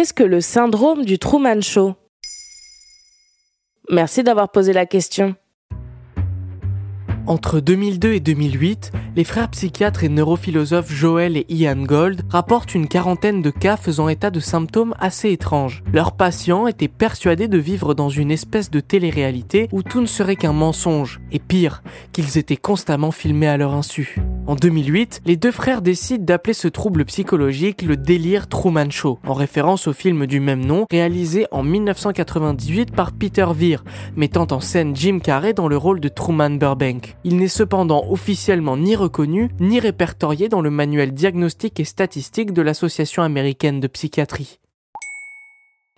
Qu'est-ce que le syndrome du Truman Show? Merci d'avoir posé la question. Entre 2002 et 2008, les frères psychiatres et neurophilosophes Joel et Ian Gold rapportent une quarantaine de cas faisant état de symptômes assez étranges. Leurs patients étaient persuadés de vivre dans une espèce de télé-réalité où tout ne serait qu'un mensonge, et pire, qu'ils étaient constamment filmés à leur insu. En 2008, les deux frères décident d'appeler ce trouble psychologique le délire Truman Show, en référence au film du même nom réalisé en 1998 par Peter Veer, mettant en scène Jim Carrey dans le rôle de Truman Burbank. Il n'est cependant officiellement ni reconnu ni répertorié dans le manuel diagnostique et statistique de l'Association américaine de psychiatrie.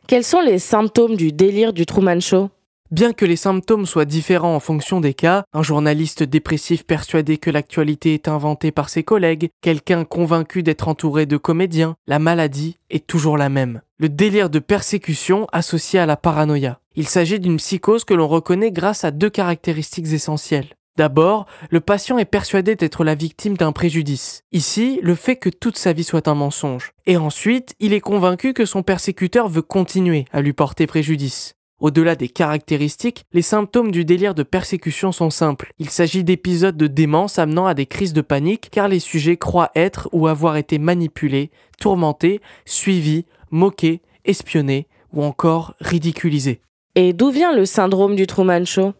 Quels sont les symptômes du délire du Truman Show? Bien que les symptômes soient différents en fonction des cas, un journaliste dépressif persuadé que l'actualité est inventée par ses collègues, quelqu'un convaincu d'être entouré de comédiens, la maladie est toujours la même. Le délire de persécution associé à la paranoïa. Il s'agit d'une psychose que l'on reconnaît grâce à deux caractéristiques essentielles. D'abord, le patient est persuadé d'être la victime d'un préjudice. Ici, le fait que toute sa vie soit un mensonge. Et ensuite, il est convaincu que son persécuteur veut continuer à lui porter préjudice. Au-delà des caractéristiques, les symptômes du délire de persécution sont simples. Il s'agit d'épisodes de démence amenant à des crises de panique car les sujets croient être ou avoir été manipulés, tourmentés, suivis, moqués, espionnés ou encore ridiculisés. Et d'où vient le syndrome du Truman Show?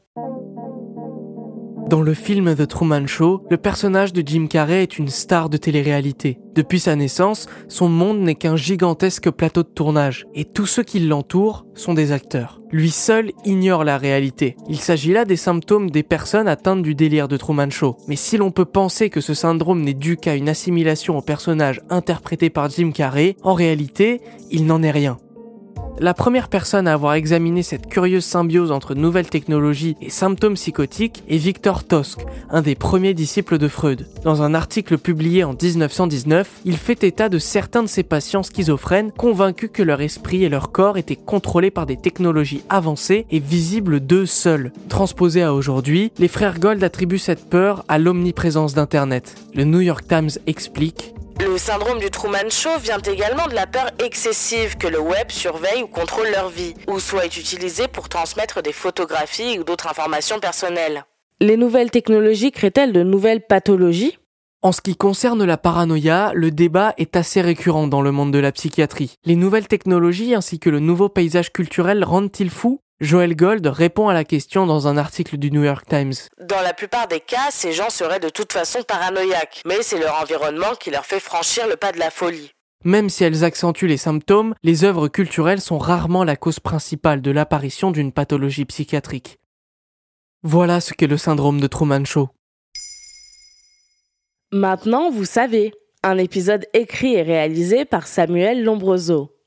Dans le film The Truman Show, le personnage de Jim Carrey est une star de télé-réalité. Depuis sa naissance, son monde n'est qu'un gigantesque plateau de tournage, et tous ceux qui l'entourent sont des acteurs. Lui seul ignore la réalité. Il s'agit là des symptômes des personnes atteintes du délire de Truman Show. Mais si l'on peut penser que ce syndrome n'est dû qu'à une assimilation au personnage interprété par Jim Carrey, en réalité, il n'en est rien. La première personne à avoir examiné cette curieuse symbiose entre nouvelles technologies et symptômes psychotiques est Victor Tosk, un des premiers disciples de Freud. Dans un article publié en 1919, il fait état de certains de ses patients schizophrènes convaincus que leur esprit et leur corps étaient contrôlés par des technologies avancées et visibles d'eux seuls. Transposé à aujourd'hui, les frères Gold attribuent cette peur à l'omniprésence d'Internet. Le New York Times explique le syndrome du Truman Show vient également de la peur excessive que le web surveille ou contrôle leur vie, ou soit est utilisé pour transmettre des photographies ou d'autres informations personnelles. Les nouvelles technologies créent-elles de nouvelles pathologies? En ce qui concerne la paranoïa, le débat est assez récurrent dans le monde de la psychiatrie. Les nouvelles technologies ainsi que le nouveau paysage culturel rendent-ils fous? Joel Gold répond à la question dans un article du New York Times. Dans la plupart des cas, ces gens seraient de toute façon paranoïaques, mais c'est leur environnement qui leur fait franchir le pas de la folie. Même si elles accentuent les symptômes, les œuvres culturelles sont rarement la cause principale de l'apparition d'une pathologie psychiatrique. Voilà ce qu'est le syndrome de Truman Show. Maintenant, vous savez, un épisode écrit et réalisé par Samuel Lombroso.